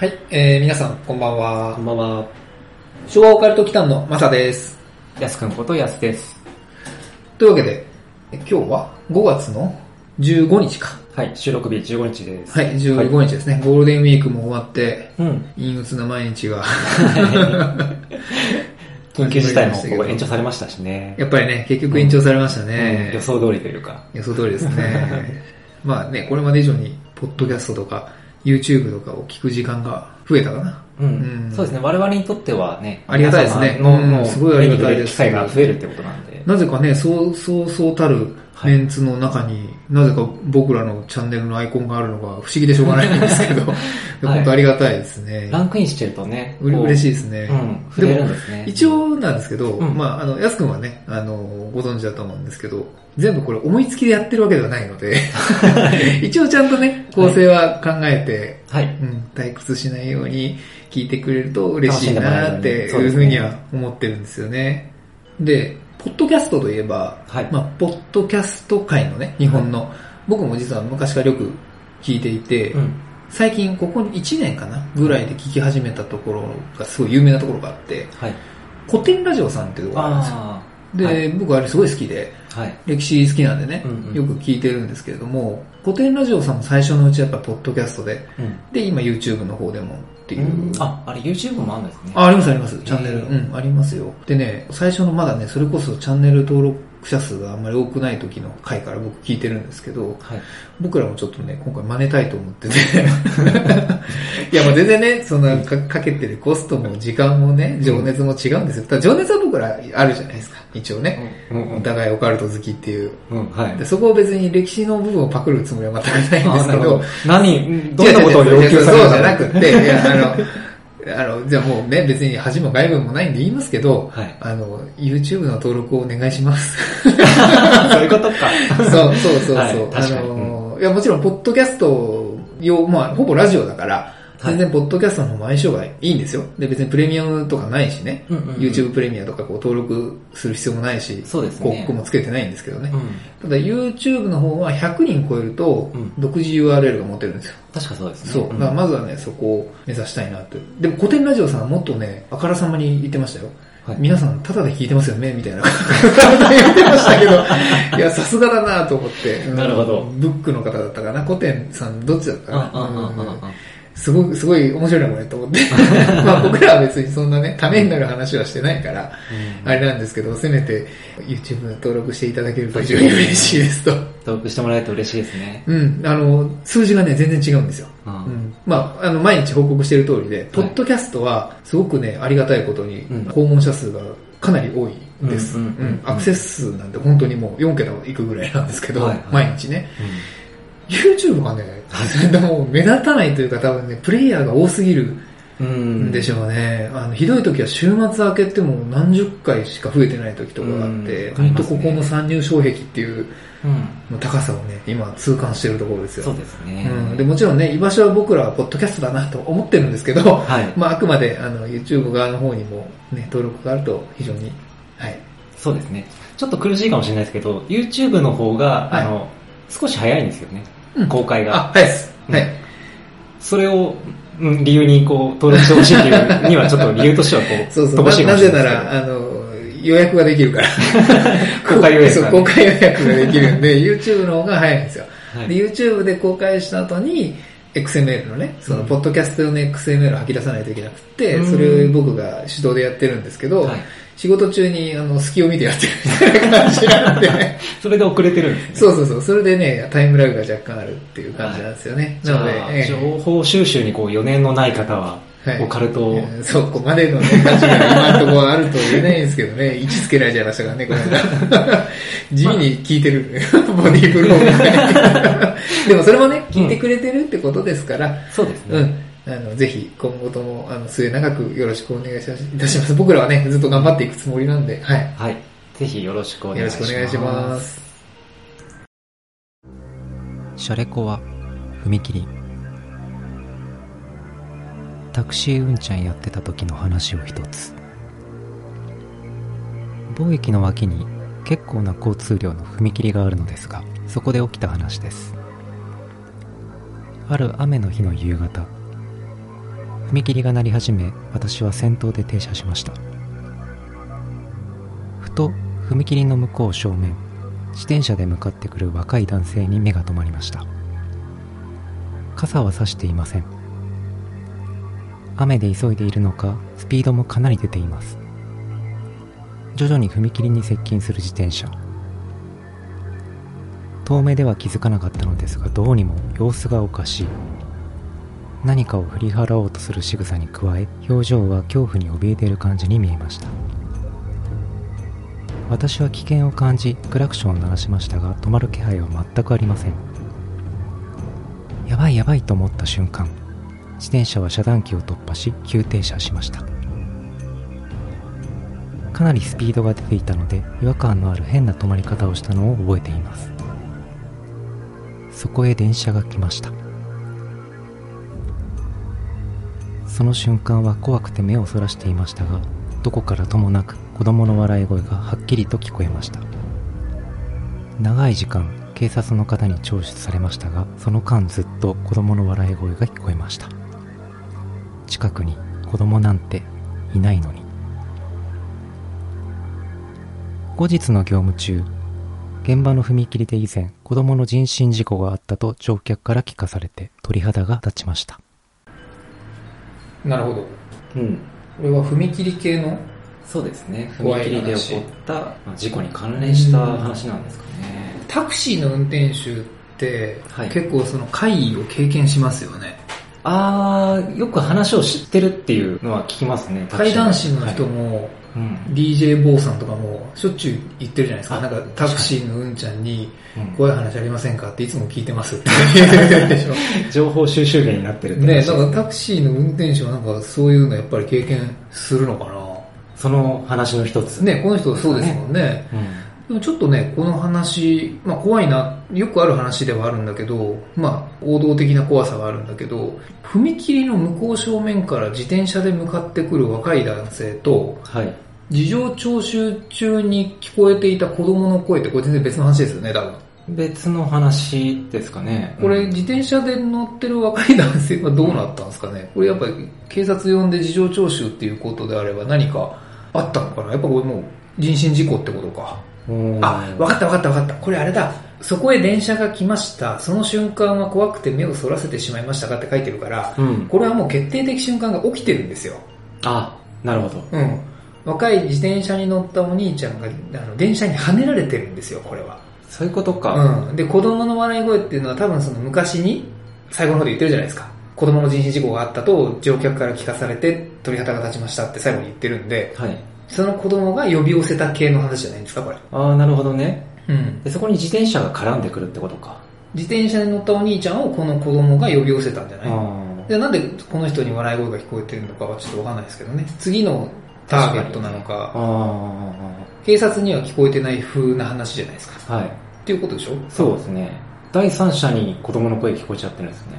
はい、えー、皆さん、こんばんはこ。んばんは。昭和オカルト機関のマサです。やすくんことやすです。というわけで、え今日は5月の15日か。はい、収録日15日です。はい、15日ですね。ゴールデンウィークも終わって、うん。陰鬱な毎日が、緊急事態も 延長されましたしね。やっぱりね、結局延長されましたうんね。予想通りというか。予想通りですね。まあね、これまで以上に、ポッドキャストとか、YouTube とかを聞く時間が増えたかな。うん。うんそうですね、我々にとってはね、ありがたいですねもううんすごいありがたいです機会が増えるってことなんで。なぜかね、そう、そうそうたるメンツの中に、なぜか僕らのチャンネルのアイコンがあるのが不思議でしょうがないんですけど、本当ありがたいですね。ランクインしてるとね、う嬉しいですね。ですね。一応なんですけど、うんまあ、あの、やすくんはね、あの、ご存知だと思うんですけど、全部これ思いつきでやってるわけではないので、一応ちゃんとね、構成は考えて、はい。うん、退屈しないように聞いてくれると嬉しいなっていうふう楽しんでもらえるようにには思ってるんですよね。で、ポッドキャストといえば、はいまあ、ポッドキャスト界のね、日本の、僕も実は昔からよく聞いていて、うん。最近ここ1年かなぐらいで聞き始めたところがすごい有名なところがあって、はい。古典ラジオさんっていうところがあるんですよ。あで、はい僕あれすごい好きで、あ。はい。歴史好きなんでね、うんうんよく聞いてるんですけれども、古典ラジオさんも最初のうちはやっぱポッドキャストで、うん。で、今 YouTube の方でもっていう。うんあ、あれ YouTube もあるんですね。あ、ありますあります。チャンネル。へうーん、ありますよ。でね、最初のまだね、それこそチャンネル登録者数があんまり多くない時の回から僕聞いてるんですけど、はい。僕らもちょっとね、今回真似たいと思ってて。いや、もう全然ね、そんなかかけてるコストも時間もね、情熱も違うんですよ。ただ情熱は僕らあるじゃないですか。一応ね。うんお互いオカルト好きっていう。うん。はいで。そこを別に歴史の部分をパクるつもりは全くないんですけどど、何、どんなことを要求されるそうじゃなくて、いや、あの、あの、じゃあもうね、別に恥も外部もないんで言いますけど、はいあの、YouTube の登録をお願いします。そういうことか。そうそうそうそう。はいあの、いや、もちろん、ポッドキャスト用、まあ、ほぼラジオだから、はい全然、ポッドキャストの方も相性がいいんですよ。で、別にプレミアムとかないしね。うんうんうん YouTube プレミアとかこう登録する必要もないし、そうですね広告もつけてないんですけどね。うん。ただ YouTube の方は100人超えるとうん、独自 URL が持てるんですよ。確かそうですね。そう。だからまずはね、そこを目指したいなと。でも古典ラジオさんはもっとね、あからさまに言ってましたよ。はい皆さん、タダで聞いてますよねみたいな感じで言ってましたけど、いや、さすがだなと思って。うんなるほどブックの方だったかな古典さん、どっちだったかなああ、ああ、ああ。すごい、すごい面白いな、これ、と思って。まあ僕らは別にそんなね、ためになる話はしてないから、あれなんですけど、せめて YouTube 登録していただけると非常に嬉しいですと。登録してもらえると嬉しいですね。うん、あの、数字がね、全然違うんですよ。うんうん、まあ、あの、毎日報告している通りで、ポッドキャストは、すごくね、ありがたいことにうん、訪問者数がかなり多いです。うんんううんうんアクセス数なんて本当にもう4桁いくぐらいなんですけど、毎日ね。YouTube がね、でも目立たないというか多分ね、プレイヤーが多すぎるうん。うんでしょうね。あの、ひどい時は週末明けても何十回しか増えてない時とかがあって、うん本当ここの参入障壁っていううん。の高さをね、今痛感しているところですよ。そうですね。うん、でもちろんね、居場所は僕らはポッドキャストだなと思ってるんですけど、はい まああくまであの YouTube 側の方にもね、登録があると非常に、はい。そうですね。ちょっと苦しいかもしれないですけど、YouTube の方が、はいあの、少し早いんですよね。うん公開が。あ、はいです。うんはい。それを、うん理由にこう、登録してほしいっていう には、ちょっと理由としてはこう、そうそう。乏しいかななぜな。ら、あの、予約ができるから。公開予約そう、がね公開予約ができるんで、YouTube の方が早いんですよ。はいで、YouTube で公開した後に、XML のね、その、うんポッドキャスト用の XML を吐き出さないといけなくて、うんそれを僕が手動でやってるんですけど、はい仕事中に、あの、隙を見てやってるみたいな感じなんでね。それで遅れてるんですね。そうそうそう。それでね、タイムラグが若干あるっていう感じなんですよね。なので、ええ情報収集にこう余念のない方は、はいオカルトいやそこまでのね、価値が今のところはあるとは言えないんですけどね、位置つけられちゃいましたからね、この間。地味に聞いてる、ボディーブローが。でもそれもね、聞いてくれてるってことですから、そうですね。うん。あの、ぜひ、今後とも、あの、末永くよろしくお願いしますいたします。僕らはね、ずっと頑張っていくつもりなんで、はい。はい。ぜひよろしくお願よろいします。しくお願いします。シャレコは踏切タクシーうんちゃんやってた時の話を一つ某駅の脇に結構な交通量の踏切があるのですがそこで起きた話ですある雨の日の夕方踏切が鳴り始め私は先頭で停車しました。ふと踏切の向こう正面自転車で向かってくる若い男性に目が留まりました。傘は差していません。雨で急いでいるのかスピードもかなり出ています。徐々に踏切に接近する自転車。遠目では気づかなかったのですがどうにも様子がおかしい何かを振り払おうとする仕草に加え表情は恐怖に怯えている感じに見えました私は危険を感じクラクションを鳴らしましたが止まる気配は全くありませんやばいやばいと思った瞬間自転車は遮断機を突破し急停車しましたかなりスピードが出ていたので違和感のある変な止まり方をしたのを覚えていますそこへ電車が来ました。その瞬間は怖くて目をそらしていましたがどこからともなく子供の笑い声がはっきりと聞こえました。長い時間警察の方に聴取されましたがその間ずっと子供の笑い声が聞こえました。近くに子供なんていないのに。後日の業務中現場の踏切で以前子供の人身事故があったと乗客から聞かされて鳥肌が立ちましたなるほど。うん。これは踏切系のそうですね。踏話切で起こったまあ事故に関連した話なんですかね。タクシーの運転手って、はい結構その会議を経験しますよね。あー、よく話を知ってるっていうのは聞きますね。怪談師の人はいも、うん。DJ 坊さんとかもしょっちゅう言ってるじゃないですか。あなんかタクシーのうんちゃんにうん怖い話ありませんかっていつも聞いてますって言ってるでしょ。情報収集源になってるってね話ですだからタクシーの運転手はなんかそういうのやっぱり経験するのかな。その話の一つ。ね、この人そうですもんね。うん。でもちょっとね、この話、まあ怖いな、よくある話ではあるんだけど、まあ王道的な怖さがあるんだけど、踏切の向こう正面から自転車で向かってくる若い男性と、はい。事情聴取中に聞こえていた子供の声ってこれ全然別の話ですよね、多分。別の話ですかね。これうん自転車で乗ってる若い男性はどうなったんですかね？これやっぱり警察呼んで事情聴取っていうことであれば何かあったのかな？やっぱこれもう人身事故ってことか。うんあ、わかったわかったわかった。これあれだ。そこへ電車が来ました。その瞬間は怖くて目をそらせてしまいましたかって書いてるから、うん。これはもう決定的瞬間が起きてるんですよ。あ、なるほど。うん。若い自転車に乗ったお兄ちゃんが、あの、電車にはねられてるんですよ、これは。そういうことか。うん。で、子供の笑い声っていうのは多分その昔に、最後の方で言ってるじゃないですか。子供の人身事故があったと乗客から聞かされて鳥肌が立ちましたって最後に言ってるんで、はい。その子供が呼び寄せた系の話じゃないんですか、これ。ああ、なるほどね。うん。で、そこに自転車が絡んでくるってことか。自転車に乗ったお兄ちゃんをこの子供が呼び寄せたんじゃない？あでなんでこの人に笑い声が聞こえてるのかはちょっとわかんないですけどね。次のターゲットなのあ。か、あ警察には聞こえてない風な話じゃないですか。あ。はい。っていうことでしょ？そうですね。第三者に子供の声聞こえちゃってるんですね。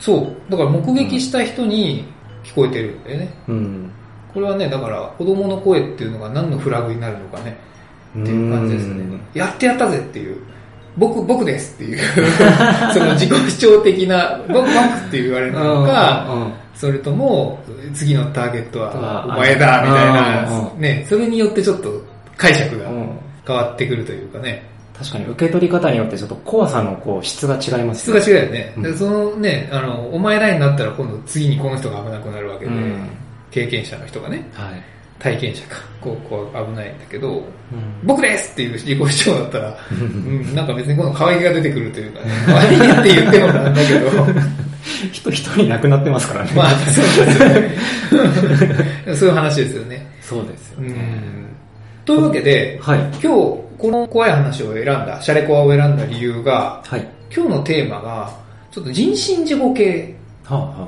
そう。だから目撃した人に聞こえてるんだよね。うん。これはね、だから子供の声っていうのが何のフラグになるのかね。っていう感じですねうん。やってやったぜっていう。僕、僕ですっていう。その自己主張的な、僕、僕って言われるのか、うんそれとも、次のターゲットはあお前だ、みたいうんな、ね、それによってちょっと解釈がうん変わってくるというかね、確かに受け取り方によってちょっと怖さのこう質が違います質が違うよね。うんでそのね、あの、お前らになったら今度次にこの人が危なくなるわけで、うん経験者の人がね、はい。体験者か、こう、こう危ないんだけど、うん僕ですっていう自己主張だったら、ううんん、なんか別にこの可愛げが出てくるというかね、可愛げって言ってもなんだけど、人一人亡くなってますからね。まあ、そうですよね。そういう話ですよね。そうですようね。ん。というわけで、はい。今日、この怖い話を選んだ、シャレコアを選んだ理由が、はい。今日のテーマが、ちょっと人身事故系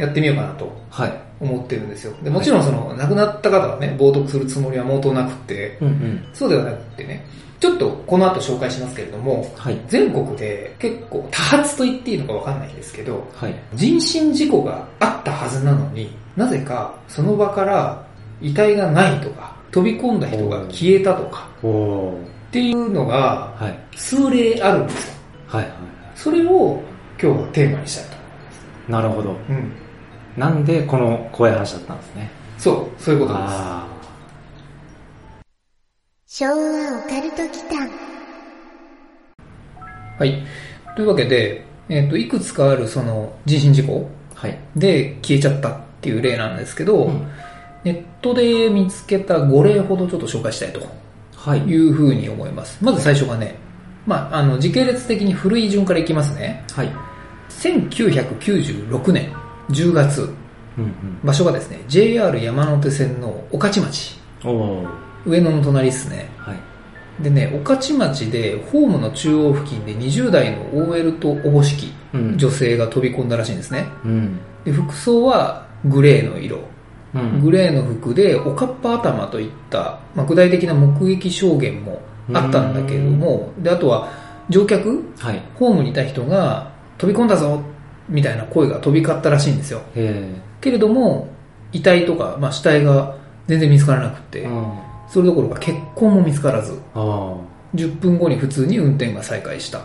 やってみようかなとあ、はい。思ってるんですよ。でもちろんその、亡くなった方はね、冒涜するつもりは毛頭なくって、うんうん。そうではなくってね、ちょっとこの後紹介しますけれども、はい。全国で結構多発と言っていいのかわかんないんですけど、はい。人身事故があったはずなのになぜかその場から遺体がないとか、飛び込んだ人が消えたとか、っていうのがはい。数例あるんですよ。はいはい。それを今日はテーマにしたいとなるほど。思います。うん。なんでこの怖い話だったんですね。そう、そういうことです。あ昭和オカルト祈間はい。というわけで、えっ、と、いくつかあるその人身事故あ。はい。で消えちゃったっていう例なんですけど、うんネットで見つけた5例ほどちょっと紹介したいとはい。いうふうに思います。まず最初がね、まあ、あの、時系列的に古い順からいきますね。はい。1996年10月、うん場所がですね、JR 山手線の御徒町。上野の隣ですね。はい。でね、御徒町でホームの中央付近で20代の OL とおぼしきうん。女性が飛び込んだらしいんですね。うん。で服装はグレーの色。うん。グレーの服でおかっぱ頭といった、まあ、具体的な目撃証言もあったんだけれども、で、あとは乗客、はい。ホームにいた人が飛び込んだぞみたいな声が飛び交ったらしいんですよ。へけれども、遺体とか、まあ、死体が全然見つからなくて。それどころか血痕も見つからず、あ10分後に普通に運転が再開したっ。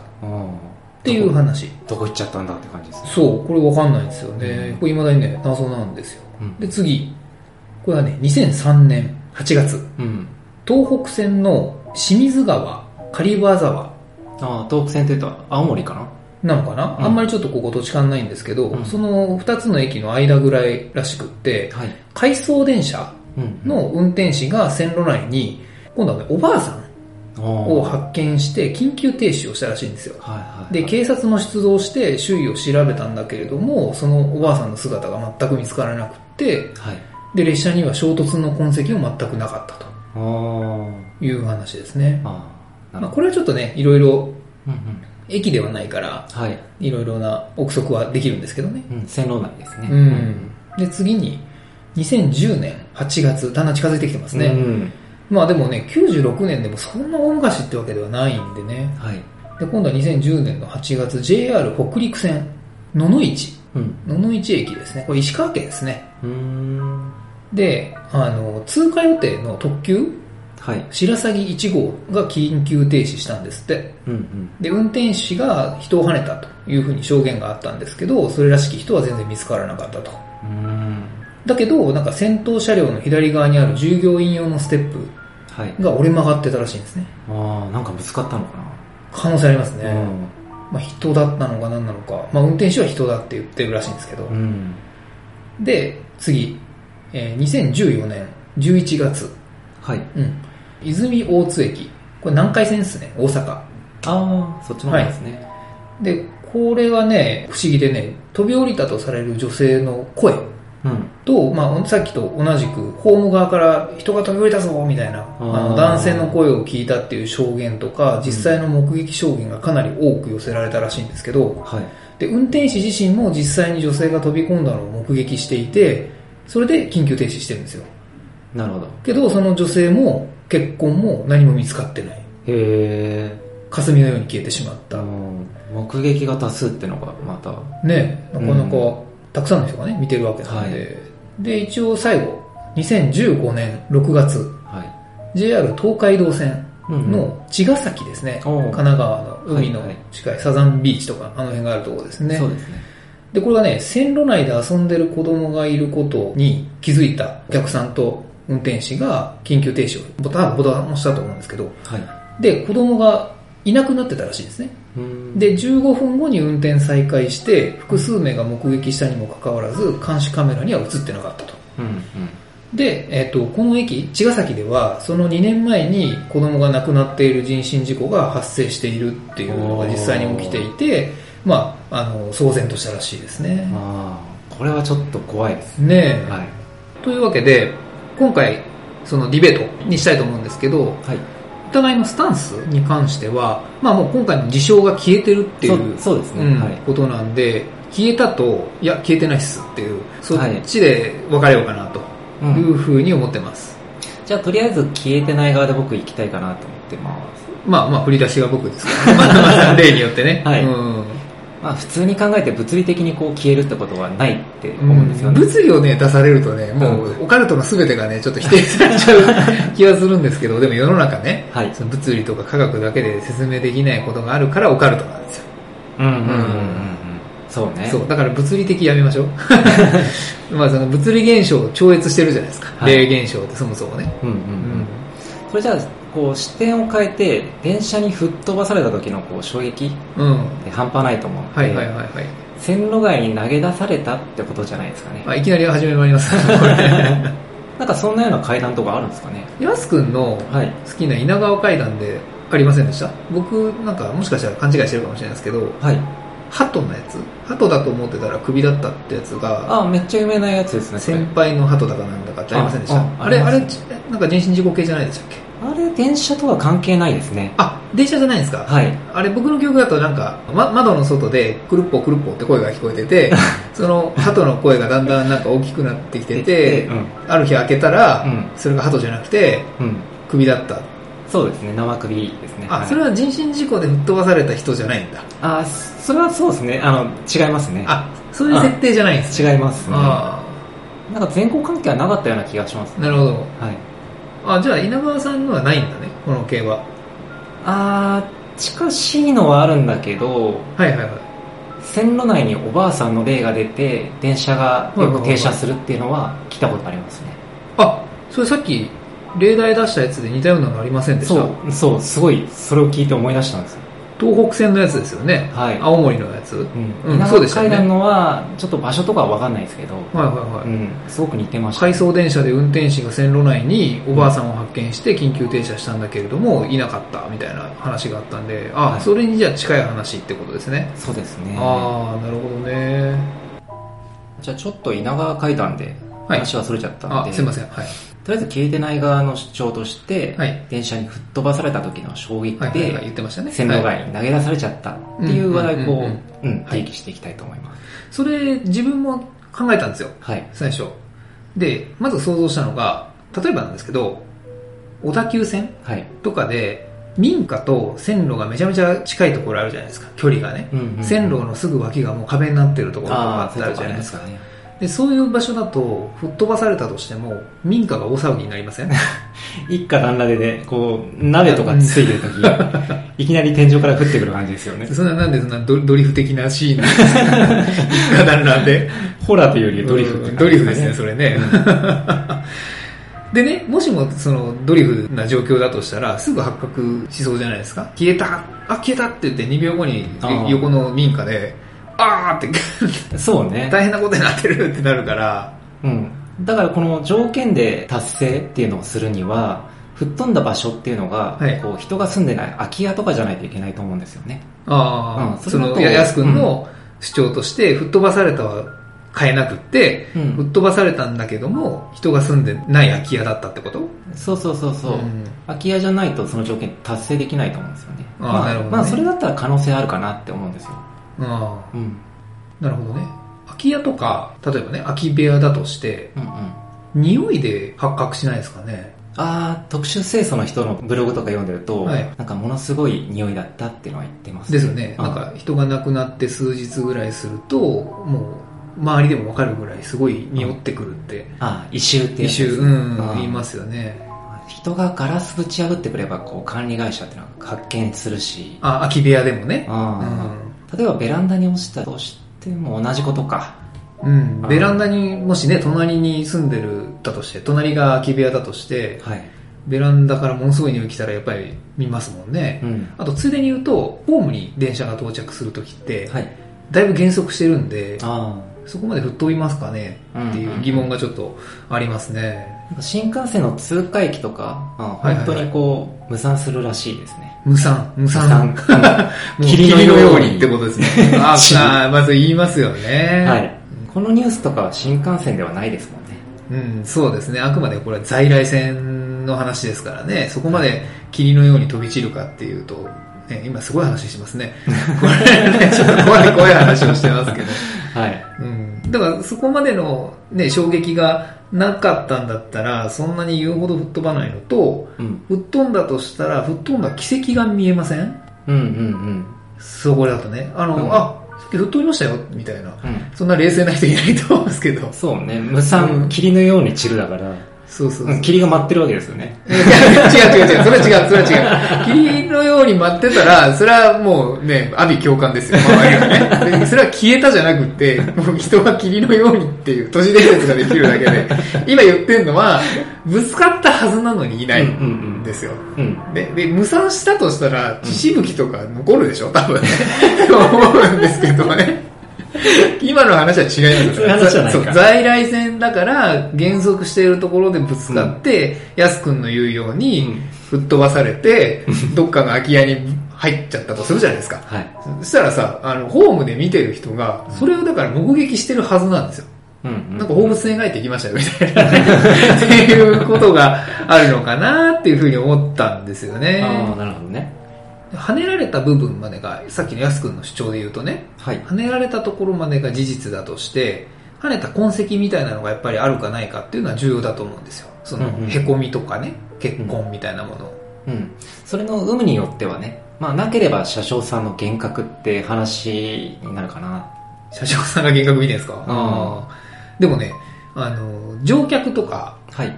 ていう話。どこ行っちゃったんだって感じですね。そう、これわかんないんですよねうん。これ未だにね、謎なんですよ。うん。で、次。これはね、2003年8月。うん。東北線の清水川、狩場沢ああ、東北線って言うと青森かな？なのかな、うんあんまりちょっとここ土地勘ないんですけど、うんその2つの駅の間ぐらいらしくって、はい。回送電車うん。の運転士が線路内に、今度はね、おばあさんをを発見して緊急停止をしたらしいんですよ。はいはい。で、警察も出動して周囲を調べたんだけれども、そのおばあさんの姿が全く見つからなくって、はい。で、列車には衝突の痕跡も全くなかったとあいう話ですね。まあ、これはちょっとね、いろいろど。うんうん。駅ではないから、はい。いろいろな憶測はできるんですけどね。うん、線路内ですね。うん。で、次に、2010年8月、だんだん近づいてきてますね。うん。まあでもね、96年でもそんな大昔ってわけではないんでね。はい。で、今度は2010年の8月、JR 北陸線、野々市、うん。野々市駅ですね。これ石川県ですね。で、あの、通過予定の特急、はい。白鷺1号が緊急停止したんですって。うんうん。で、運転士が人を跳ねたというふうに証言があったんですけど、それらしき人は全然見つからなかったと。だけど、なんか先頭車両の左側にある従業員用のステップはい。が折れ曲がってたらしいんですね。ああ、なんかぶつかったのか可能性ありますね。な。まあ人だったのか何なのか。まあ運転手は人だって言ってるらしいんですけど。うん。うん。で、次。えー2014年11月。はい。うん。泉大津駅。これ南海線ですね。大阪。ああ、そっちの方ですね。で、これはね、不思議でね、飛び降りたとされる女性の声うん。と、まあ、さっきと同じく、ホーム側から人が飛び降りたぞみたいな、あのー男性の声を聞いたっていう証言とか、実際の目撃証言がかなり多く寄せられたらしいんですけど、はい。で、運転士自身も実際に女性が飛び込んだのを目撃していて、それで緊急停止してるんですよ。なるほど。けど、その女性も結婚も何も見つかってない。へえ。霞のように消えてしまった。うん目撃が多数ってのがまた。ね、なかなかうたくさんの人がね、見てるわけなんで。で、一応最後、2015年6月、はい。JR 東海道線の茅ヶ崎ですね。おう神奈川の海のはいはい近いサザンビーチとか、あの辺があるところですね。そうですね。で、これがね、線路内で遊んでる子供がいることに気づいたお客さんと運転士が緊急停止を、ボタン、ボタンを押したと思うんですけど、はい。で、子供がいなくなってたらしいですね。うーん、で、15分後に運転再開して、複数名が目撃したにもかかわらず、監視カメラには映ってなかったと。うんうん。で、えっ、と、この駅、茅ヶ崎では、その2年前に子供が亡くなっている人身事故が発生しているっていうのが実際に起きていて、まあ、あの、騒然としたらしいですね。ああ、これはちょっと怖いです。ねえ、はい。というわけで、今回、そのディベートにしたいと思うんですけど、はい。お互いのスタンスに関しては、まあもう今回の事象が消えてるっていうそうですねうんはいことなんで、消えたと、いや、消えてないっすっていう、そっはいちで分かれようかなとうんいうふうに思ってます。じゃあとりあえず消えてない側で僕行きたいかなと思ってます。まあまあ、振り出しが僕ですから、ね、まあまあ例によってね。はいうんまあ普通に考えて物理的にこう消えるってことはないって思うんですよね。物理をね、出されるとね、もう、オカルトの全てがね、ちょっと否定されちゃう気がするんですけど、でも世の中ね、はいその物理とか科学だけで説明できないことがあるからオカルトなんですよ。うんうんうんうんうん。そうね。そう、だから物理的やめましょう。まあその物理現象を超越してるじゃないですか。はい霊現象ってそもそもね。うんうんううんん。それじゃあ、こう視点を変えて、電車に吹っ飛ばされた時のこう衝撃うん。って半端ないと思うので、はいはいはいはい。線路外に投げ出されたってことじゃないですかね。あいきなり始めまいります。なんかそんなような階段とかあるんですかね。やすくんのはい。好きな稲川階段でありませんでした？僕なんかもしかしたら勘違いしてるかもしれないですけど、はい。鳩のやつ？鳩だと思ってたら首だったってやつが、あ、めっちゃ有名なやつですね。先輩の鳩だかなんだかってありませんでした？あれ、あれなんか人身事故系じゃないでしたっけ？あれ、電車とは関係ないですね。あ、電車じゃないんですかはい。あれ僕の記憶だとなんか、ま、窓の外でくるっぽくるっぽって声が聞こえてて、その鳩の声がだんだんなんか大きくなってきてて、うん。ある日開けたら、うんそれが鳩じゃなくてうん。首だった。そうですね、生首ですね。あ、いそれは人身事故で吹っ飛ばされた人じゃないんだ。あ、それはそうですね。あの、違いますね。あ、そういう設定じゃないんですね。違いますね。あなんか前後関係はなかったような気がしますあ、なるほど。はい。あ、じゃあ稲川さんのはないんだね、この系は。あー、近しいのはあるんだけど、はいはいはい。線路内におばあさんの霊が出て、電車がよく停車するっていうのは聞いたことありますね。あ、それさっき、例題出したやつで似たようなのありませんでした？そう、そう、すごい、それを聞いて思い出したんですよ。東北線のやつですよね。はい青森のやつ。うん。そうでしたよね階段のは、ちょっと場所とかはわかんないですけど、はいはいはい。うん、すごく似てました。回送電車で運転士が線路内におばあさんを発見して緊急停車したんだけれども、いなかったみたいな話があったんで、あ、はいそれにじゃあ近い話ってことですね。そうですね。ああ、なるほどね。じゃあちょっと稲川階段ではい話はそれちゃったんで、あ、すいません。はい。とりあえず消えてない側の主張として、はい電車に吹っ飛ばされた時の衝撃で言ってましたね。線路はい外に投げ出されちゃったっていう話題をこうんうん提起していきたいと思います。それ、自分も考えたんですよ。はい。最初。で、まず想像したのが、例えばなんですけど、小田急線はい。とかで、民家と線路がめちゃめちゃ近いところあるじゃないですか、距離がね。うんうんうん線路のすぐ脇がもう壁になってるところとかってあるじゃないですか。ね。で、そういう場所だと、吹っ飛ばされたとしても、民家が大騒ぎになりません？一家団らでね、こう、鍋とかついてる時、いきなり天井から降ってくる感じですよね。そんな、なんでそんなドドリフ的なシーンなんですか？一家団らんで。ホラーというよりドリフってうん感じドリフですね、それね。でね、もしもそのドリフな状況だとしたら、すぐ発覚しそうじゃないですか？消えたあ、消えたって言って2秒後に横の民家で、あーって。そうね。大変なことになってるってなるから、うん。だからこの条件で達成っていうのをするには、吹っ飛んだ場所っていうのが、はい。こう人が住んでない空き家とかじゃないといけないと思うんですよね。ああ、そうん。その、ややすくんの主張として、吹っ飛ばされたは変えなくって、うん。吹っ飛ばされたんだけども、人が住んでない空き家だったってこと？そうそうそうそう、うん。空き家じゃないとその条件達成できないと思うんですよね。まなるほどね。まあそれだったら可能性あるかなって思うんですよ。ああ、うん。なるほどね。空き家とか、例えばね、空き部屋だとして、うんうん。匂いで発覚しないですかね。ああ、特殊清楚の人のブログとか読んでると、はいなんかものすごい匂いだったっていうのは言ってます、ですよね。あなんか人が亡くなって数日ぐらいすると、もう周りでもわかるぐらいすごい匂ってくるって、ああ、異臭ってや一周、つですうん、言いますよね。人がガラスぶち破ってくれば、こう管理会社ってのは発見するし、あ、空き部屋でもね。ああ例えばベランダに落ちたとしても同じことか。うん。あベランダにもしね、隣に住んでるだとして、隣が空き部屋だとして、はい。ベランダからものすごい匂い来たらやっぱり見ますもんね。うん。あと、ついでに言うと、ホームに電車が到着するときって、はい。だいぶ減速してるんで、あそこまで吹っ飛びますかねっていう疑問がちょっとありますね。あ。新幹線の通過駅とか、本当にこう、無産するらしいですね。無産、無産。霧のようにってことですね。ああ、まず言いますよね。はい。このニュースとかは新幹線ではないですもんね。うん、そうですね。あくまでこれは在来線の話ですからね。そこまで霧のように飛び散るかっていうと、ね、今すごい話してますね。これね、ちょっと怖い怖い話をしてますけど。はい。うん。だからそこまでのね、衝撃がなかったんだったら、そんなに言うほど吹っ飛ばないのと、うん。吹っ飛んだとしたら、吹っ飛んだ軌跡が見えません？うんうんそこだとね。あの、うんあ、さっき吹っ飛びましたよ、みたいな。うん。うん。そんな冷静な人いないと思うんですけど。そうね。無産、うん霧のように散るだから、そうそうそう。うん霧が舞ってるわけですよね。違う違う違う、それは違う、それは違う。霧のように舞ってたら、それはもうね、阿鼻共感ですよ、周りがね。でそれは消えたじゃなくて、もう人は霧のようにっていう都市伝説ができるだけで、今言ってんのは、ぶつかったはずなのにいないんですよ。うん。で、で、無産したとしたら、血しぶきとか残るでしょ？多分ね。と 思うんですけどね。今の話は違いますかそう在来線だから、減速しているところでぶつかって、やすくんの言うように、吹っ飛ばされて、どっかの空き家に入っちゃったとするじゃないですか。はい。そしたらさ、あの、ホームで見てる人が、それをだから目撃してるはずなんですよ。うんうん。なんか放物線描いてきましたよ、みたいな。っていうことがあるのかなっていうふうに思ったんですよね。ああ、なるほどね。跳ねられた部分までが、さっきのやすくんの主張で言うとね、はい。跳ねられたところまでが事実だとして、跳ねた痕跡みたいなのがやっぱりあるかないかっていうのは重要だと思うんですよ。そのうんうん、へこみとかね、血痕みたいなものを。うん。それの有無によってはね、まあなければ車掌さんの幻覚って話になるかな。車掌さんが幻覚見てるんですか、んあーでもね、あの、乗客とか、はい。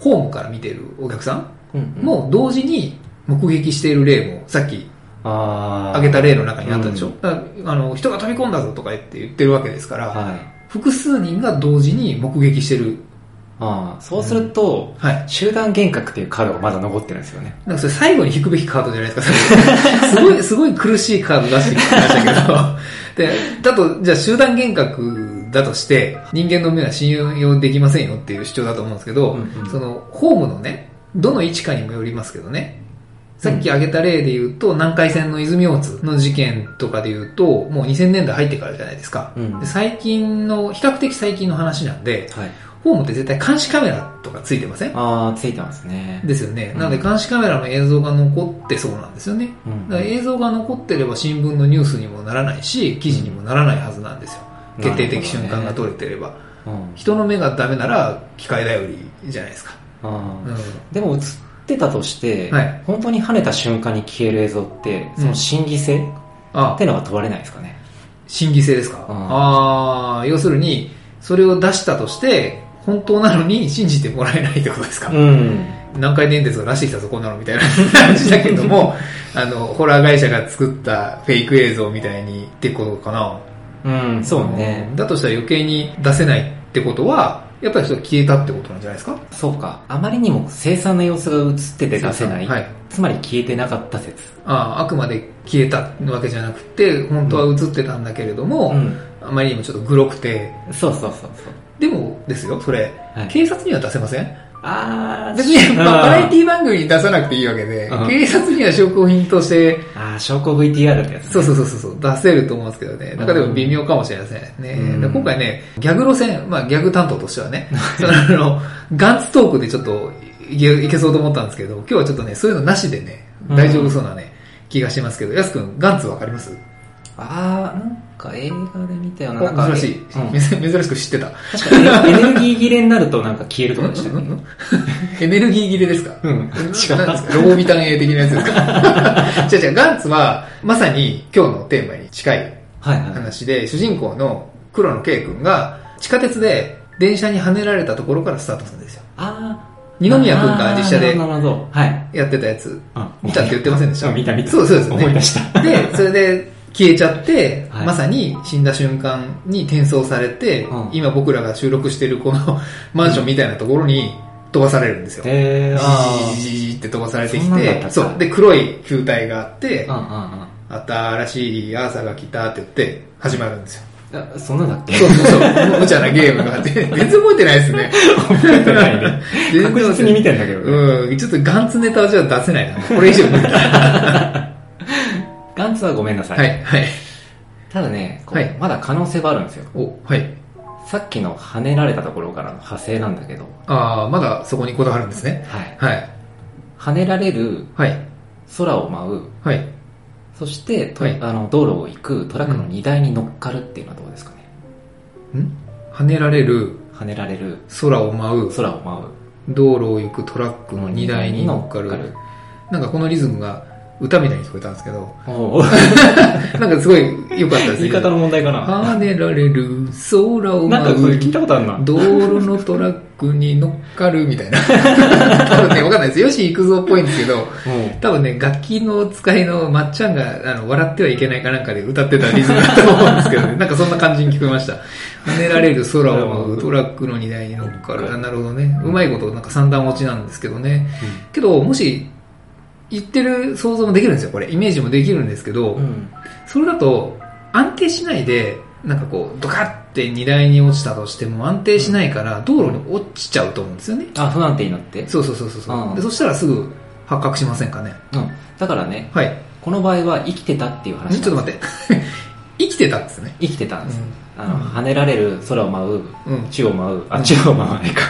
ホームから見てるお客さんうん、うん。も同時に目撃している例も、さっきあげた例の中にあったでしょ、うんだあの人が飛び込んだぞとか言って言ってるわけですから、はい。複数人が同時に目撃してる。ああ、そうすると、はい。集団幻覚っていうカードがまだ残ってるんですよね。なんかそれ最後に引くべきカードじゃないですか、すごい、すごい苦しいカード出してきましたけど。で、だと、じゃあ集団幻覚だとして、人間の目は信用できませんよっていう主張だと思うんですけど、うんうんその、ホームのね、どの位置かにもよりますけどね、さっき挙げた例で言うと、南海線の泉大津の事件とかで言うと、もう2000年代入ってからじゃないですか。うんで最近の、比較的最近の話なんで、はい。ホームって絶対監視カメラとかついてません？ああ、ついてますね。ですよね。うんなので監視カメラの映像が残ってそうなんですよね。うんだから映像が残ってれば新聞のニュースにもならないし、記事にもならないはずなんですよ。うん決定的瞬間が撮れてれば。うん。人の目がダメなら機械頼りじゃないですか。あうあん。でも映ってたとして、はい本当に跳ねた瞬間に消える映像って、その真偽性っあて、いうのが問われないですかね？審議性ですか？うんああ、要するに、それを出したとして、本当なのに信じてもらえないってことですか？ん。南海電鉄が出してきたぞ、こんなのみたいな 感じだけども、あの、ホラー会社が作ったフェイク映像みたいにってことかな。うん、そうね。だとしたら余計に出せないってことは、やっぱりそれ消えたってことなんじゃないですか？そうか。あまりにも凄惨な様子が映ってて出せない。はい。つまり消えてなかった説。ああ、あくまで消えたわけじゃなくて、本当は映ってたんだけれども、うん。あまりにもちょっとグロくて、そうそうそうそう。でもですよ、それ、はい警察には出せません？あー、別に、まあ、バラエティィ番組に出さなくていいわけでうん、警察には証拠品として、あー、証拠 VTR ってやつ、ね。そうそうそうそう、出せると思うんですけどね。なん。かでも微妙かもしれませんね。うん。で今回ね、ギャグ路線、まあギャグ担当としてはね、そのあの、ガンツトークでちょっかいけいけそうと思ったんですけど、今日はちょっとね、そういうのなしでね、大丈夫そうなね、気がしますけど、やすくん、ガンツわかります？あー、なん？か映画で見たような。なんか珍しい、うん 珍珍しく知ってた。確かにエネルギー切れになるとなんか消えるとかでしたっけエネルギー切れですか？うん違う。なんですかロボビタン A 的なやつですか？違う違う、ガンツは、まさに今日のテーマに近いはいはい。話で、主人公の黒野圭君が、地下鉄で電車に跳ねられたところからスタートするんですよ。あー。二宮君が実写で。やってたやつ、うん見たって言ってませんでした？うん見た見たそうそうですよね。思い出したで、それで消えちゃって、はいまさに死んだ瞬間に転送されて、うん今僕らが収録してるこの マンションみたいなところに飛ばされるんですよ。えー。じーじーって飛ばされてきて、かそう。で、黒い球体があってうん、うんうん。新しい朝が来たって言って始まるんですよ。あそんなだっけそうそうそう、無茶なゲームがあって、全然覚えてないですね。覚えてないね。確実に見てんだけどね。うん、ちょっとガンツネタはじゃあ出せないな。これ以上無理だ。はガンツはごめんなさい。い、はい。ただね、こうはいまだ可能性はあるんですよ。お、はい。さっきの跳ねられたところからの派生なんだけど、ああ、まだそこにこだわるんですね。はい。はい。跳ねられる、はい。空を舞う、はい。そして、とはいあの道路を行くトラックの荷台に乗っかるっていうのはどうですかね。ん？跳ねられる、跳ねられる、空を舞う、空を舞う。道路を行くトラックの荷台に乗っかる。なんかこのリズムが歌みたいに聞こえたんですけど、なんかすごい良かったですね。言い方の問題かな。跳ねられる空をなんかそれ聞いたことあるな。道路のトラックに乗っかるみたいな。多分ね、わかんないです。よし行くぞっぽいんですけど、多分ね、楽器の使いのまっちゃんが、あの、笑ってはいけないかなんかで歌ってたリズムだと思うんですけどね。なんかそんな感じに聞こえました。跳ねられる空を舞うトラックの荷台に乗っかる。あなるほどね。うまいこと、なんか三段落ちなんですけどね。けど、もし、言ってる想像もできるんですよ、これ。イメージもできるんですけど、うん。それだと安定しないで、なんかこう、ドカって荷台に落ちたとしても安定しないから道路に落ちちゃうと思うんですよね。あ、不安定になって。そうそうそうそうそう、うんで。そしたらすぐ発覚しませんかね。うん。だからね、はい。この場合は生きてたっていう話ちょっと待って。生きてたんですね。生きてたんです。あの、うん跳ねられる空を舞う、うん。宙を舞う、あ、宙を舞わないか。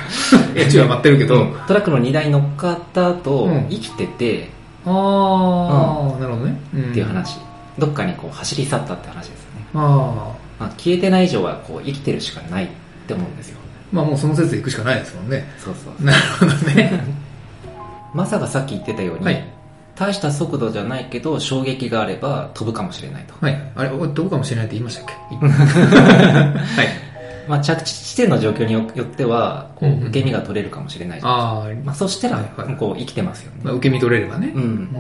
いや、宙は待ってるけど。うんトラックの荷台に乗っかった後、うん生きててあー、なるほどね。うんっていう。話。どっかにこう走り去ったって話ですよね。あまあ、消えてない以上はこう生きてるしかないって思うんですよ。ー。まあもうその説で行くしかないですもんね。そうそう。なるほどね。まさがさっき言ってたように、はい。大した速度じゃないけど衝撃があれば飛ぶかもしれないと。はい。あれ、お飛ぶかもしれないって言いましたっけ？はい。まあ、着地地点の状況によっては、こう受け身が取れるかもしれないじゃないですか。まあ、そしたらこう、生きてますよね。まあ、受け身取れればね。うん。うん。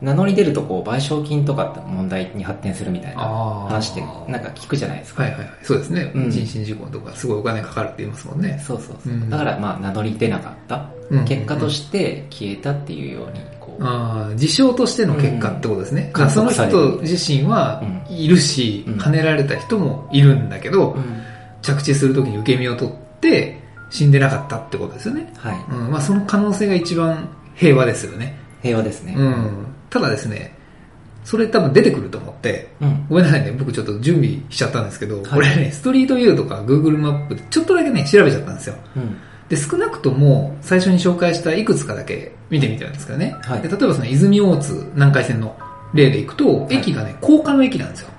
名乗り出ると、こう、賠償金とかって問題に発展するみたいな話って、なんか聞くじゃないですか。はいはいはい。そうですね。うん人身事故とかすごいお金かかるって言いますもんね。そうそうそう。うんだから、まあ、名乗り出なかった。うん結果として消えたっていうように、こう、ああ、事象としての結果ってことですね。うんその人自身はういるし、うん跳ねられた人もいるんだけど、うん着地するときに受け身を取って死んでなかったってことですよね。はい。うん、まあその可能性が一番平和ですよね。平和ですね。うん。ただですね、それ多分出てくると思って、うん。ごめんなさいね、僕ちょっと準備しちゃったんですけど、いこれね、ストリートビューとか Google マップでちょっとだけね、調べちゃったんですよ。うん。で、少なくとも最初に紹介したいくつかだけ見てみたんですけどね。はいで例えばその泉大津南海線の例でいくと、い駅がね、高架の駅なんですよ。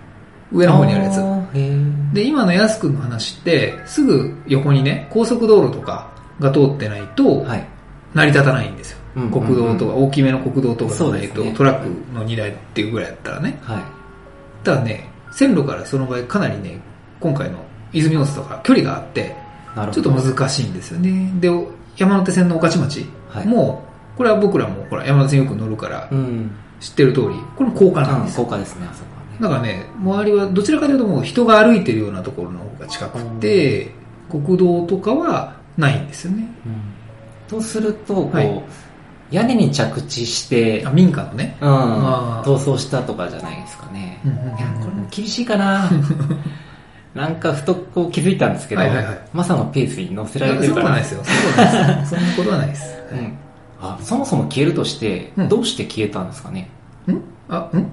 上の方にあるやつ。で、今の安くんの話って、すぐ横にね、高速道路とかが通ってないと、はい。成り立たないんですよ。うん国道とか、大きめの国道とかがないと、ねトラックの2台っていうぐらいだったらね。はい。ただね、線路からその場合かなりね、今回の泉大津とか距離があって。ちょっと難しいんですよね。で、山手線の御徒町はいも、これは僕らもほら山手線よく乗るからうん。知ってる通り、これも高架なんうんですよ。高価ですね、あそこ。だからね、周りはどちらかというともう人が歩いてるようなところの方が近くて、国道とかはないんですよね。とすると、こう、はい。屋根に着地してあ、、民家のね。うん、逃走したとかじゃないですかね。うんうんうんうん。いや、これも厳しいかな。なんかふとこう気づいたんですけど、はいはいはい。マサのペースに乗せられてるから。そんなことないですよ。そんなことはないです。うん。あそもそも消えるとして、うん。どうして消えたんですかね？ん？あ、ん？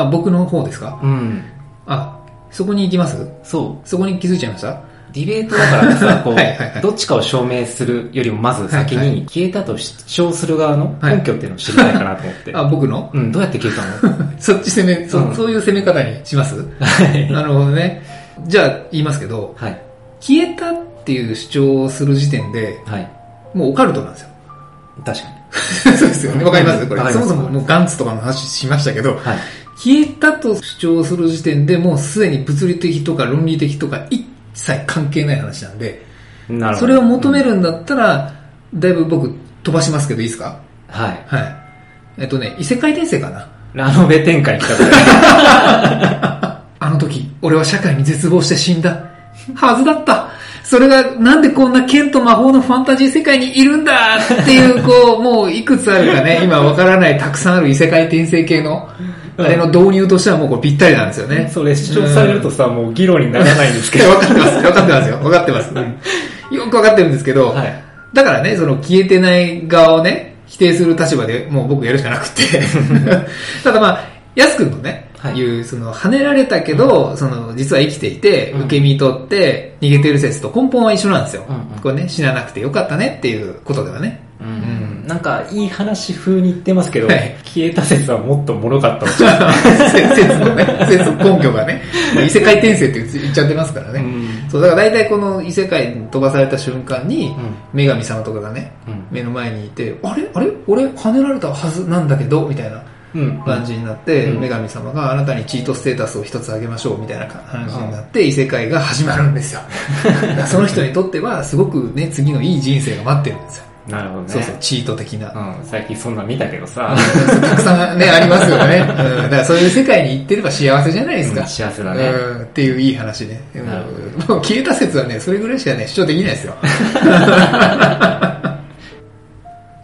あ、僕の方ですか？うん。あ、そこに行きます？そう。そこに気づいちゃいました？ディベートだからさ、こう、はいはいはいどっちかを証明するよりもまず先はいはに消えたと主張する側のはい根拠っていうのを知りたいかなと思って。あ、僕の？うん、どうやって消えたの？そっち攻め、そうんそういう攻め方にします？はい。なるほどね。じゃあ言いますけど、はい。消えたっていう主張をする時点で、はい。もうオカルトなんですよ。確かに。そうですよね。わかります？これわ。かりますそもそももうガンツとかの話しましたけど、はい。消えたと主張する時点でもうすでに物理的とか論理的とか一切関係ない話なんで、なるほど。それを求めるんだったら、だいぶ僕飛ばしますけどいいですか？はい。はい。えっとね、異世界転生かな？ラノベ展開来た。あの時、俺は社会に絶望して死んだ。はずだった。それが、なんでこんな剣と魔法のファンタジー世界にいるんだ？っていう、こう、もういくつあるかね、今わからないたくさんある異世界転生系のあれの導入としてはもうこれぴったりなんですよね。それ主張されるとさ、もう議論にならないんですけど。分かってます。分かってますよ。分かってます。よく分かってるんですけど、はい。だからね、その消えてない側をね、否定する立場でもう僕やるしかなくて。ただまあ、やすくんのね、はいいう、その、跳ねられたけど、その、実は生きていて、うん受け身取って、逃げてる説と根本は一緒なんですよ。うんうんこれね、死ななくてよかったねっていうことではね。うん。なんか、いい話風に言ってますけど、はい。消えた説はもっと脆かった 説のね、説根拠がね、異世界転生って言っちゃってますからね。うん。そう、だから大体この異世界に飛ばされた瞬間に、うん。女神様とかがね、うん。目の前にいて、あれ？あれ？俺跳ねられたはずなんだけど？みたいなうん。感じになって、うん。女神様があなたにチートステータスを一つあげましょうみたいな話になって、異世界が始まるんですよ。その人にとっては、すごくね、次のいい人生が待ってるんですよ。なるほどね。そうそう、チート的な。うん、最近そんなん見たけどさ、たくさんね、ありますよね。うん、だからそういう世界に行ってれば幸せじゃないですか。うん幸せだねうん、っていういい話ね。もう消えた説はね、それぐらいしかね、主張できないですよ。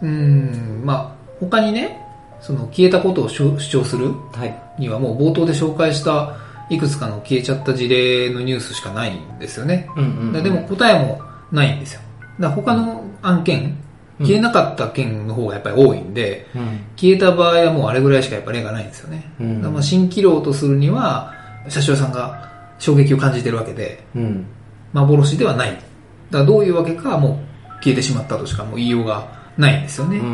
うん、まあ、他にね、その消えたことを主主張するはい。にはもう冒頭で紹介したいくつかの消えちゃった事例のニュースしかないんですよね。うんうんうんでも答えもないんですよ。だ他の案件、消えなかった件の方がやっぱり多いんで、うん。消えた場合はもうあれぐらいしかやっぱ例がないんですよね。うんだからまあ蜃気楼とするには、車掌さんが衝撃を感じてるわけで、うん。幻ではない。だからどういうわけかはもう消えてしまったとしかもう言いようがないんですよね。フ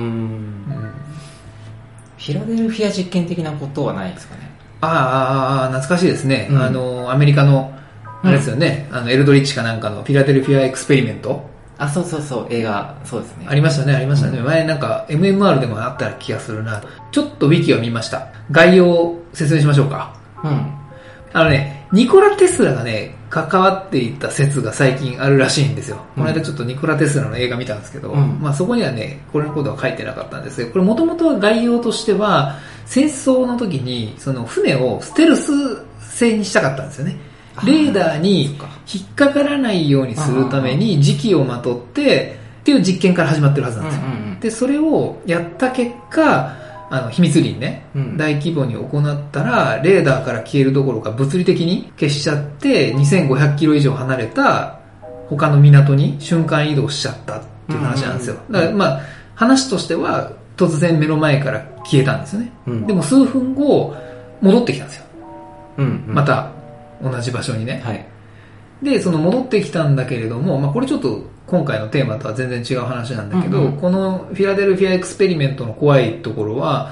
ィラデルフィア実験的なことはないですかね？ああ懐かしいですね。うんあの、アメリカの、あれですよね、あの、エルドリッチかなんかの Philadelphia Experiment あ、そうそうそう、映画、そうですね。ありましたね、ありましたね。前なんか MMR でもあった気がするな。ちょっとウィキを見ました。概要を説明しましょうか。うん。あのね、ニコラ・テスラがね、関わっていた説が最近あるらしいんですよ。この間ちょっとニコラ・テスラの映画見たんですけど、うんまあそこにはね、これのことは書いてなかったんですけど、これもともとは概要としては、戦争の時に、その船をステルス製にしたかったんですよね。あレーダーに引っかからないようにするために磁気をまとって、っていう実験から始まってるはずなんですよ。うんうんうんで、それをやった結果、あの、秘密裏にね、うん大規模に行ったら、レーダーから消えるどころか物理的に消しちゃって、2500キロ以上離れた他の港に瞬間移動しちゃったっていう話なんですよ。だからまあ、話としては、突然目の前から消えたんですよね。うんでも数分後、戻ってきたんですよ。うん。うんま。た、同じ場所にね。はい。で、その戻ってきたんだけれども、まあこれちょっと今回のテーマとは全然違う話なんだけど、うんうんこの Philadelphia Experiment の怖いところは、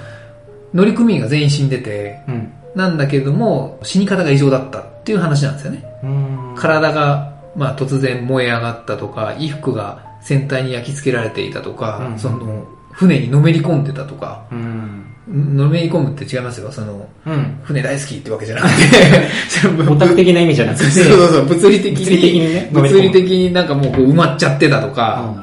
乗組員が全員死んでて、うん。なんだけれども、死に方が異常だったっていう話なんですよね。うん。体が、まあ突然燃え上がったとか、衣服が船体に焼き付けられていたとか、うんその、船にのめり込んでたとか、うん。のめり込むって違いますよ。その、うん。船大好きってわけじゃなくて、オタク的な意味じゃなくて、そうそうそう、物理的に。物理的にね。物理的になんかもうこう埋まっちゃってたとか、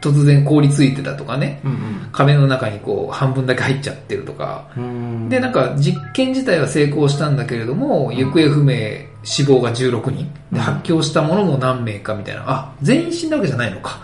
突然凍りついてたとかね、うん。うん。壁の中にこう半分だけ入っちゃってるとか、うん。で、なんか実験自体は成功したんだけれども、行方不明、死亡が16人、で発狂したものも何名かみたいな、あ、全員死んだわけじゃないのか、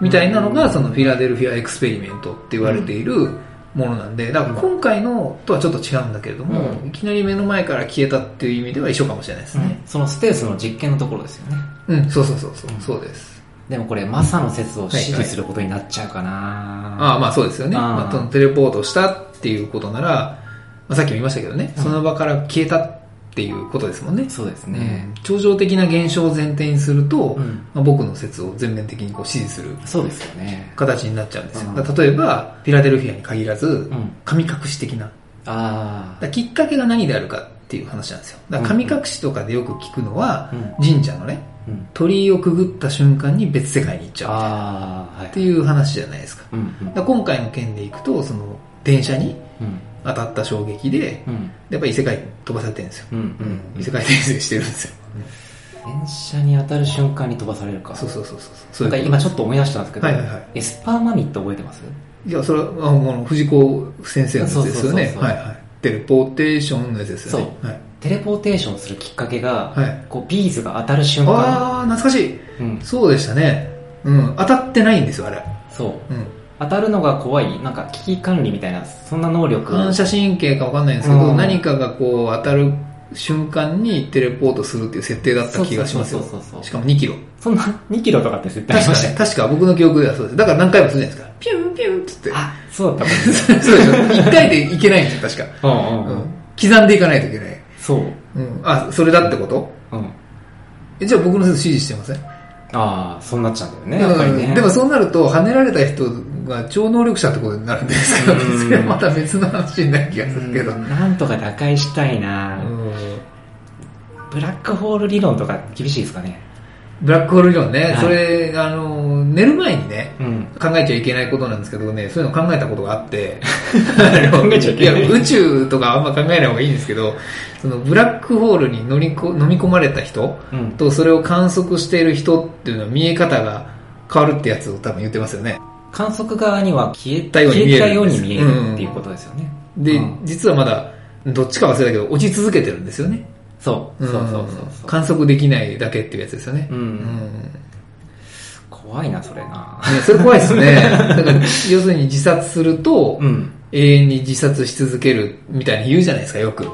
みたいなのがその Philadelphia Experiment って言われているものなんで、だから今回のとはちょっと違うんだけれども、うん。いきなり目の前から消えたっていう意味では一緒かもしれないですね。そのステルスの実験のところですよね。うん、そうそうそうそう、そうです。でもこれ、マサの説を支持することになっちゃうかな、ああ、まあそうですよね。まあ、テレポートしたっていうことなら、まあ、さっきも言いましたけどね、その場から消えたっていうことですもんね。そうですね。超常的な現象を前提にすると、うんまあ、僕の説を全面的にこう支持するそうですよね。形になっちゃうんですよ。例えば、フィラデルフィアに限らず、ん神隠し的な。あらきっかけが何であるかっていう話なんですよ。だ神隠しとかでよく聞くのは、う神社のね。鳥居をくぐった瞬間に別世界に行っちゃう。っていう話じゃないですか。だ今回の件でいくと、その、電車にうん。当たった衝撃で、うん。やっぱり異世界に飛ばされてるんですよ。うん。ううんん。異世界転生してるんですよ。電車に当たる瞬間に飛ばされるか。そうそうそうそう。なんか今ちょっと思い出したんですけど、はいはいはいエスパーマミット覚えてます？いや、それは、あもう藤子先生のやつですよね。はいはい。テレポーテーションのやつですよね。そうはい。テレポーテーションするきっかけが、はいこうビーズが当たる瞬間、あー、懐かしい。うん、そうでしたね。うん。当たってないんですよ、あれ。そう。うん。当たるのが怖い、なんか危機管理みたいな、そんな能力。反射神経かわかんないんですけど、うん何かがこう当たる瞬間にテレポートするっていう設定だった気がしますよ。しかも2キロ。そんな2キロとかって絶対ありましたよ。確か僕の記憶ではそうです。だから何回もするじゃないですか。ピュンピュンっつって。あ、そうだったかも そうでしょ。1回でいけないんですよ、確か。うんうんうん。うん刻んでいかないといけない。そう。うん。あ、それだってこと？うん。えじゃあ僕の説指示してません？ああ、そうなっちゃうんだよね、やっぱりね。うんでもそうなると、跳ねられた人が超能力者ってことになるんですけど、うんそれはまた別の話になる気がするけど。うんなんとか打開したいな、うんブラックホール理論とか厳しいですかね。ブラックホール理論ね、はいそれ、あの、寝る前にね、うん。考えちゃいけないことなんですけどね、そういうの考えたことがあって、考えちゃいけないや、宇宙とかあんま考えない方がいいんですけど、そのブラックホールに乗りこ飲み込まれた人うん。とそれを観測している人っていうのは見え方が変わるってやつを多分言ってますよね。観測側には消えたように見える消えたように見えうんるっていうことですよね。で、うん実はまだ、どっちか忘れたけど、落ち続けてるんですよね。そう。そうそうそうそう。観測できないだけっていうやつですよね。うんうん怖いな、それな。ねそれ怖いですね。だから、要するに自殺すると、うん。永遠に自殺し続けるみたいに言うじゃないですか、よく。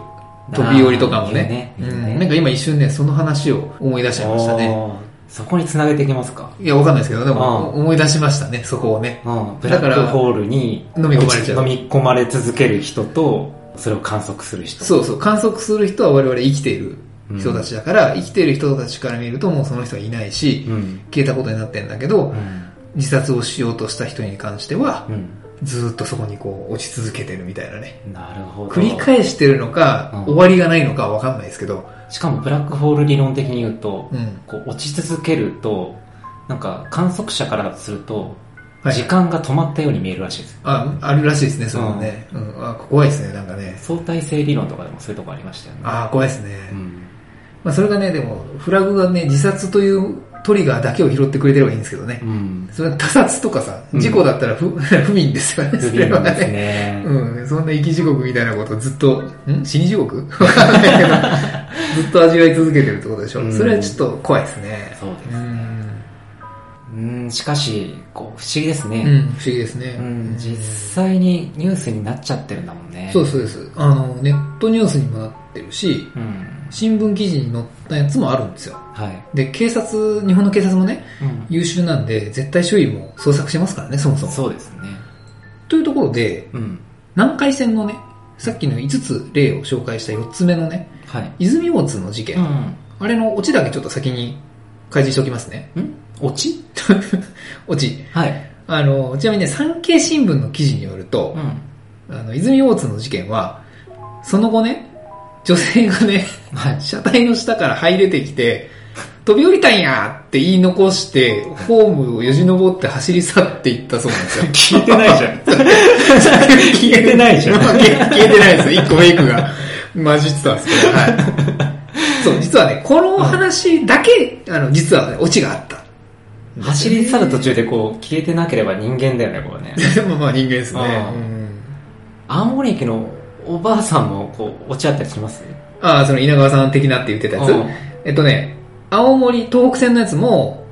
飛び降りとかもね。ねねうんなんか今一瞬ね、その話を思い出しちゃいましたね。そこに繋げていきますか？いや、わかんないですけど、であもー思い出しましたね、そこをね。うん。ブラックホールに飲み込まれちゃう飲み込まれ続ける人と、それを観測する人。そうそう、観測する人は我々生きている人たちだから、生きている人たちから見るともうその人はいないし、うん。消えたことになってんだけど、うん。自殺をしようとした人に関しては、うん。ずーっとそこにこう落ち続けてるみたいなね。なるほど。繰り返してるのか、うん終わりがないのかはわかんないですけど、しかもブラックホール理論的に言うと、うん。こう落ち続けると、なんか観測者からすると、はい時間が止まったように見えるらしいです。あ、あるらしいですね、それもね。うん。あ、怖いですね、なんかね。相対性理論とかでもそういうとこありましたよね。あ怖いですね。うん。まあそれがね、でも、フラグがね、自殺というトリガーだけを拾ってくれてればいいんですけどね。うん。それは他殺とかさ、うん事故だったら不, 不憫ですよね、不それは憫ですね。うん、そんな生き地獄みたいなことをずっと、ん？死に地獄？わかんないけど、ずっと味わい続けてるってことでしょ。うんそれはちょっと怖いですね。そうです。うん。うん、しかし、こう、不思議ですね。うん、不思議ですね。うん、実際にニュースになっちゃってるんだもんね。そうそうです。あの、ネットニュースにもなってるし、うん。新聞記事に載ったやつもあるんですよ。はい。で、警察、日本の警察もね、うん。優秀なんで、絶対周囲も捜索しますからね、そもそも。そうですね。というところで、うん。南海線のね、さっきの5つ例を紹介した4つ目のね、はい。泉大津の事件、うあれのオチだけちょっと先に開示しておきますね。ん？ん落ちオチ。はい。あの、ちなみにね、産経新聞の記事によるとう、ん。あの、泉大津の事件は、その後ね、女性がね、はい。車体の下から這い出てきて、飛び降りたんやって言い残して、ホームをよじ登って走り去っていったそうなんですよ。聞いてないじゃん。聞いてないじゃん。消え 消えてないですよ。一個メイクが混じってたんですけど、はい。そう、実はね、この話だけ、あの、実はね、オチがあった。走り去る途中でこう、消えてなければ人間だよね、これね。でもまあ人間ですね。あ青森駅のおばあさんもこう、落ち合ったりします？ああ、その稲川さん的なって言ってたやつ？うんえっとね、青森、東北線のやつも、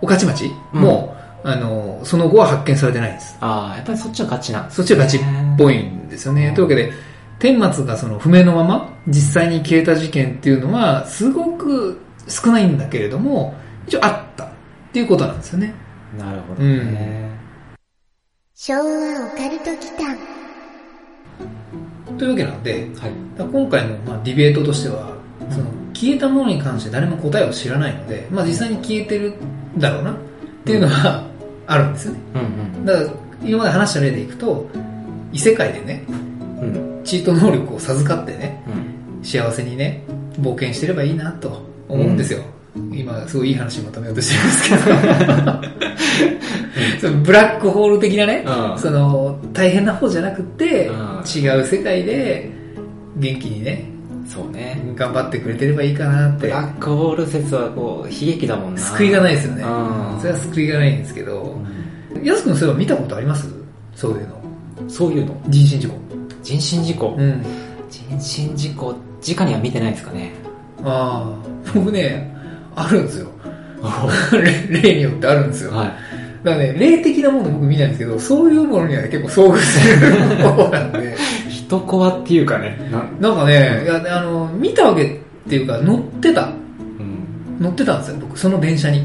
御徒町も、あの、その後は発見されてないんです。ああ、やっぱりそっちはガチなそっちはガチっぽいんですよね。というわけで、天末がその不明のまま実際に消えた事件っていうのはすごく少ないんだけれども、一応あったっていうことなんですよね。なるほどね。昭和オカルト祈間というわけなので、はい。今回のまあディベートとしては、その消えたものに関して誰も答えを知らないので、まあ実際に消えてるんだろうなっていうのはあるんですよね。うんだから今まで話した例でいくと、異世界でね、うん。うん。チート能力を授かってね、うん。幸せにね、冒険してればいいなと思うんですよ。今、すごいいい話まとめようとしてますけど。ブラックホール的なね、うんその、大変な方じゃなくて、うん違う世界で、元気にね、そうね。頑張ってくれてればいいかなって。ブラックホール説はこう、悲劇だもんな。救いがないですよねうん。それは救いがないんですけど、やすくんそういえば見たことあります？そういうの。そういうの？人身事故。人身事故？うん。人身事故、直には見てないですかね。ああ、僕ね、あるんですよ。例 例によってあるんですよ。はい。だからね、霊的なもの僕見ないんですけど、そういうものには結構遭遇する方なんで、人コアっていうかね、なんかね、いや、あの、見たわけっていうか、乗ってた。うん。乗ってたんですよ、僕、その電車に。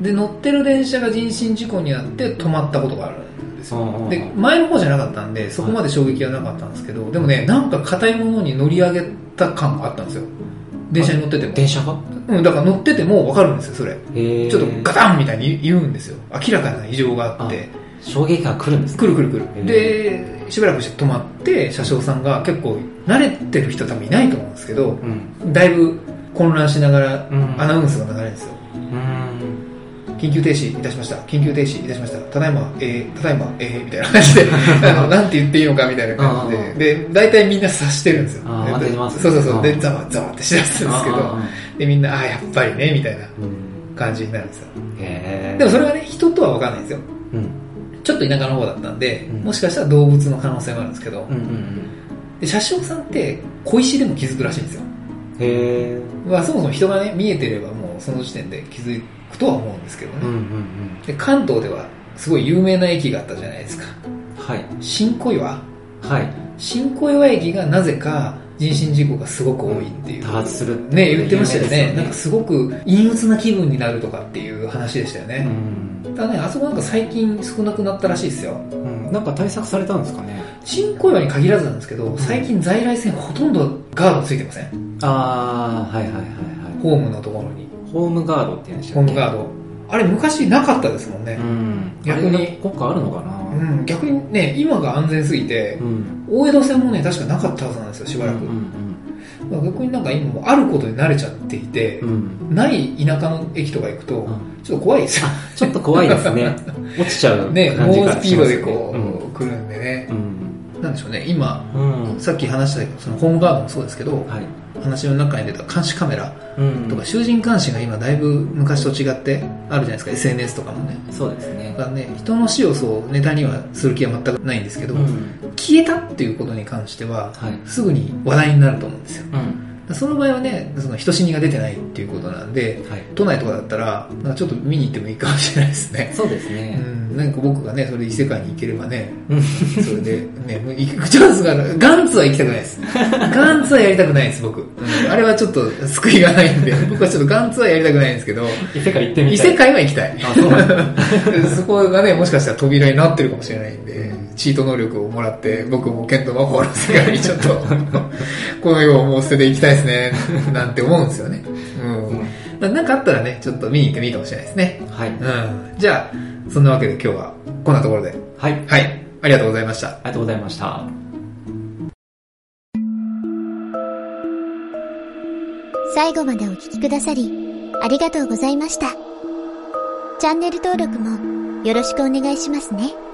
で、乗ってる電車が人身事故にあって止まったことがあるんですよ。うんで、前の方じゃなかったんで、そこまで衝撃はなかったんですけど、でもね、なんか硬いものに乗り上げた感があったんですよ。電車に乗ってても。電車が？うん、だから乗ってても分かるんですよ、それ。へちょっとガタンみたいに言うんですよ。明らかな異常があって。衝撃が来るんです来る来る来へる。で、しばらくして止まって、車掌さんが結構慣れてる人多分いないと思うんですけど、うん。だいぶ混乱しながらうんアナウンスが流れるんですよ。うん。緊急停止いたしました。緊急停止いたしました。ただいま、えー、ただいま、えー、みたいな感じで、あの、なんて言っていいのかみたいな感じあで、で、大体みんな察してるんですよ。そうそうそう。で、うんざわざわってしだすんですけどあ、で、みんな、ああ、やっぱりね、みたいなうん。感じになるんですよ。でもそれはね、人とは分かんないんですよ。うん。ちょっと田舎の方だったんで、うんもしかしたら動物の可能性もあるんですけど、で車掌さんって小石でも気づくらしいんですよ。うん。へえ。まあそもそも人がね、見えてればもうその時点で気づくとは思うんですけどね。うんうんうん。で関東ではすごい有名な駅があったじゃないですか。はい。新小岩？はい。新小岩駅がなぜか人身事故がすごく多いっていう。多発するね、言ってましたよね。有名ですなんかすごく陰鬱な気分になるとかっていう話でしたようね。ん。ただね、あそこなんか最近少なくなったらしいですよ。うん。なんか対策されたんですかね？新小岩に限らずなんですけど、最近在来線ほとんどガードついてませんああ、はいはいはいはい。ホームのところに。ホームガードって言うんでしたっけ？ホームガード。あれ昔なかったですもんねう。ん。逆にあれが国家あるのかな？うん、逆にね、今が安全すぎて、うん。大江戸線もね、確かなかったはずなんですよ、しばらく。うんだから逆になんか今もうあることに慣れちゃっていて、うん。うん。ない田舎の駅とか行くと、んちょっと怖いですよ。ちょっと怖いですね。落ちちゃうね、感じが猛スピードでこう、うん来るんでねう。ん。なんでしょうね、今、うん。さっき話したけど、そのホームガードもそうですけど、はい。話の中に出た監視カメラうんとか、囚人監視が今だいぶ昔と違ってあるじゃないですか、SNS とかもね。そうですねだ。ね、人の死をそうネタにはする気は全くないんですけど、うん。消えたっていうことに関しては、はい。すぐに話題になると思うんですよ。うん。その場合はね、その人死にが出てないっていうことなんで、はい。都内とかだったら、なんかちょっと見に行ってもいいかもしれないですね。そうですうね。ん、なんか僕がね、それで異世界に行ければね、うん。それでね、行くチャンスがある。ガンツは行きたくないです。ガンツはやりたくないです、僕。うんあれはちょっと救いがないんで、僕はちょっとガンツはやりたくないんですけど、異世界行ってみ異たい。世界は行きたい。あ、そう。そこがね、もしかしたら扉になってるかもしれないんで、チート能力をもらって、僕もケント魔法の世界にちょっと、この世をもう捨てていきたいですね、なんて思うんですよね。うん。なんかあったらね、ちょっと見に行ってもいいかもしれないですね。はい。うん。じゃあ、そんなわけで今日はこんなところで。はい。あはい。ありがとうございました。りがとうございました。最後までお聞きくださり、ありがとうございました。チャンネル登録もよろしくお願いしますね。